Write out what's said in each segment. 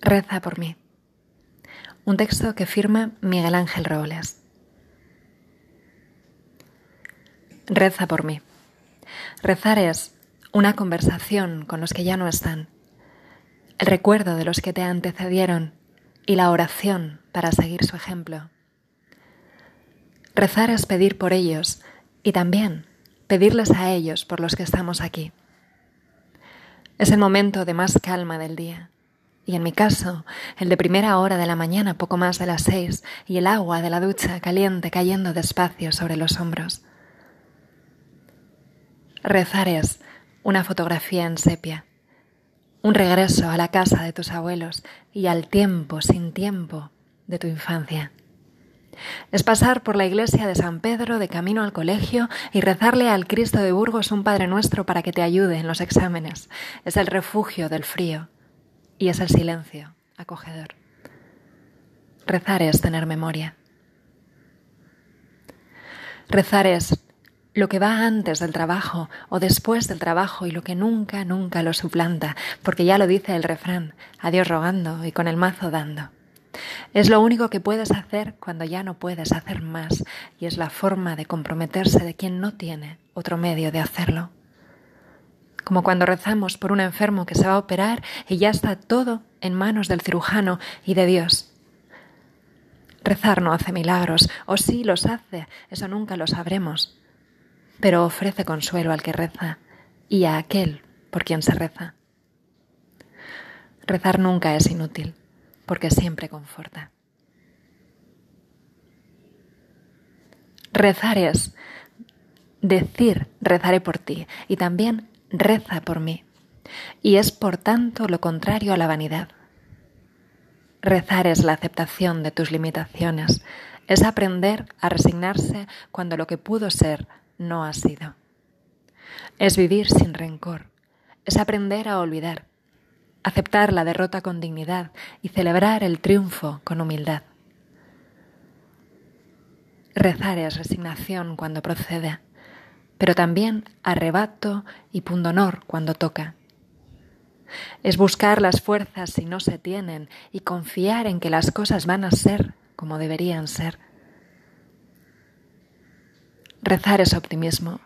Reza por mí. Un texto que firma Miguel Ángel Robles. Reza por mí. Rezar es una conversación con los que ya no están, el recuerdo de los que te antecedieron y la oración para seguir su ejemplo. Rezar es pedir por ellos y también pedirles a ellos por los que estamos aquí. Es el momento de más calma del día y en mi caso, el de primera hora de la mañana, poco más de las seis, y el agua de la ducha caliente cayendo despacio sobre los hombros. Rezar es una fotografía en sepia, un regreso a la casa de tus abuelos y al tiempo sin tiempo de tu infancia. Es pasar por la iglesia de San Pedro de camino al colegio y rezarle al Cristo de Burgos un Padre Nuestro para que te ayude en los exámenes. Es el refugio del frío, y es el silencio acogedor. Rezar es tener memoria. Rezar es lo que va antes del trabajo o después del trabajo y lo que nunca, nunca lo suplanta, porque ya lo dice el refrán, a Dios rogando y con el mazo dando. Es lo único que puedes hacer cuando ya no puedes hacer más y es la forma de comprometerse de quien no tiene otro medio de hacerlo como cuando rezamos por un enfermo que se va a operar y ya está todo en manos del cirujano y de Dios. Rezar no hace milagros, o sí los hace, eso nunca lo sabremos, pero ofrece consuelo al que reza y a aquel por quien se reza. Rezar nunca es inútil, porque siempre conforta. Rezar es decir, rezaré por ti, y también reza por mí, y es por tanto lo contrario a la vanidad. Rezar es la aceptación de tus limitaciones, es aprender a resignarse cuando lo que pudo ser no ha sido. Es vivir sin rencor, es aprender a olvidar, aceptar la derrota con dignidad y celebrar el triunfo con humildad. Rezar es resignación cuando procede, pero también arrebato y pundonor cuando toca. Es buscar las fuerzas si no se tienen y confiar en que las cosas van a ser como deberían ser. Rezar es optimismo,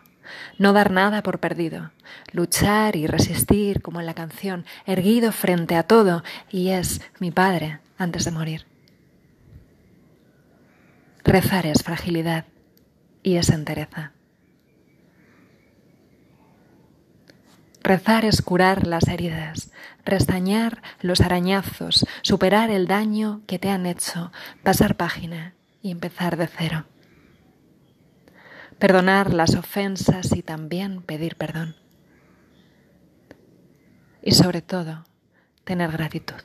no dar nada por perdido, luchar y resistir como en la canción, erguido frente a todo, y es mi Padre antes de morir. Rezar es fragilidad y es entereza. Rezar es curar las heridas, restañar los arañazos, superar el daño que te han hecho, pasar página y empezar de cero. Perdonar las ofensas y también pedir perdón. Y sobre todo, tener gratitud.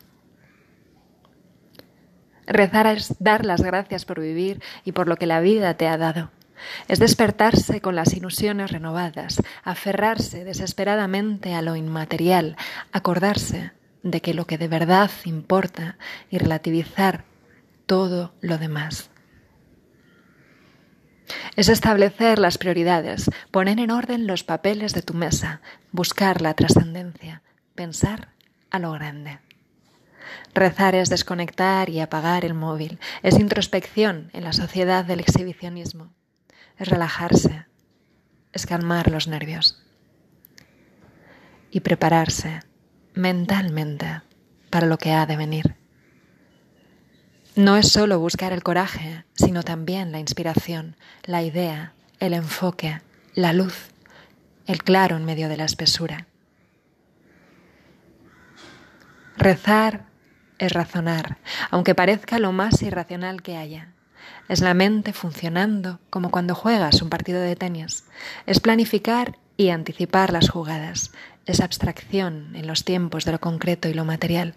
Rezar es dar las gracias por vivir y por lo que la vida te ha dado es despertarse con las ilusiones renovadas, aferrarse desesperadamente a lo inmaterial, acordarse de que lo que de verdad importa y relativizar todo lo demás. Es establecer las prioridades, poner en orden los papeles de tu mesa, buscar la trascendencia, pensar a lo grande. Rezar es desconectar y apagar el móvil, es introspección en la sociedad del exhibicionismo es relajarse, es calmar los nervios y prepararse mentalmente para lo que ha de venir. No es solo buscar el coraje, sino también la inspiración, la idea, el enfoque, la luz, el claro en medio de la espesura. Rezar es razonar, aunque parezca lo más irracional que haya. Es la mente funcionando como cuando juegas un partido de tenis. Es planificar y anticipar las jugadas. Es abstracción en los tiempos de lo concreto y lo material.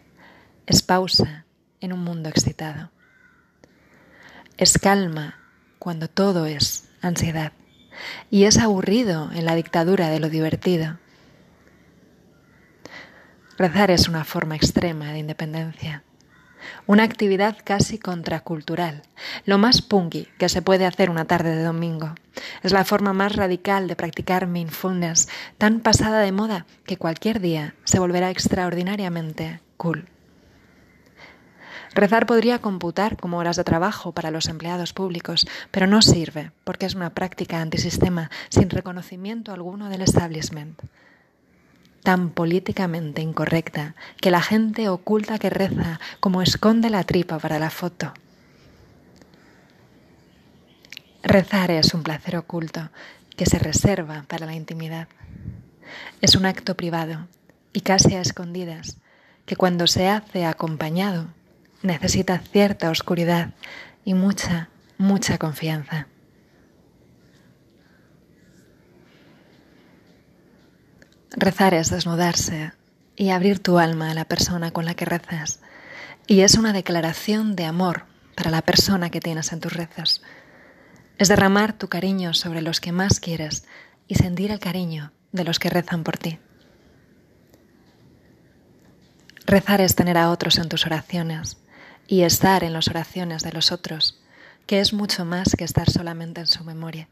Es pausa en un mundo excitado. Es calma cuando todo es ansiedad. Y es aburrido en la dictadura de lo divertido. Rezar es una forma extrema de independencia una actividad casi contracultural, lo más punky que se puede hacer una tarde de domingo. Es la forma más radical de practicar mindfulness, tan pasada de moda que cualquier día se volverá extraordinariamente cool. Rezar podría computar como horas de trabajo para los empleados públicos, pero no sirve porque es una práctica antisistema sin reconocimiento alguno del establishment. Tan políticamente incorrecta que la gente oculta que reza como esconde la tripa para la foto. Rezar es un placer oculto que se reserva para la intimidad. Es un acto privado y casi a escondidas que cuando se hace acompañado necesita cierta oscuridad y mucha, mucha confianza. Rezar es desnudarse y abrir tu alma a la persona con la que rezas. Y es una declaración de amor para la persona que tienes en tus rezos. Es derramar tu cariño sobre los que más quieres y sentir el cariño de los que rezan por ti. Rezar es tener a otros en tus oraciones y estar en las oraciones de los otros, que es mucho más que estar solamente en su memoria.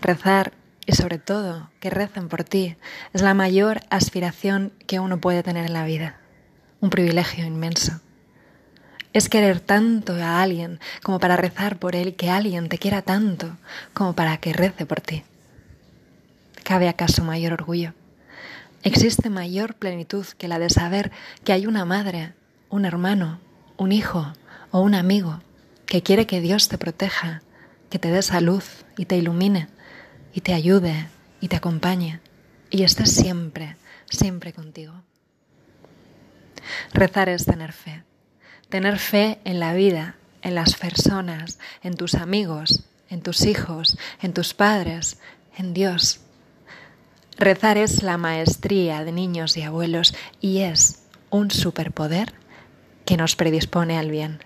Rezar y sobre todo que recen por ti es la mayor aspiración que uno puede tener en la vida, un privilegio inmenso. Es querer tanto a alguien como para rezar por él, que alguien te quiera tanto como para que rece por ti. ¿Cabe acaso mayor orgullo? ¿Existe mayor plenitud que la de saber que hay una madre un hermano, un hijo o un amigo que quiere que Dios te proteja, que te dé esa luz y te ilumine y te ayude y te acompañe y esté siempre, siempre contigo. Rezar es tener fe, tener fe en la vida, en las personas, en tus amigos, en tus hijos, en tus padres, en Dios. Rezar es la maestría de niños y abuelos y es un superpoder que nos predispone al bien.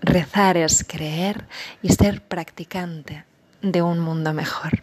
Rezar es creer y ser practicante de un mundo mejor.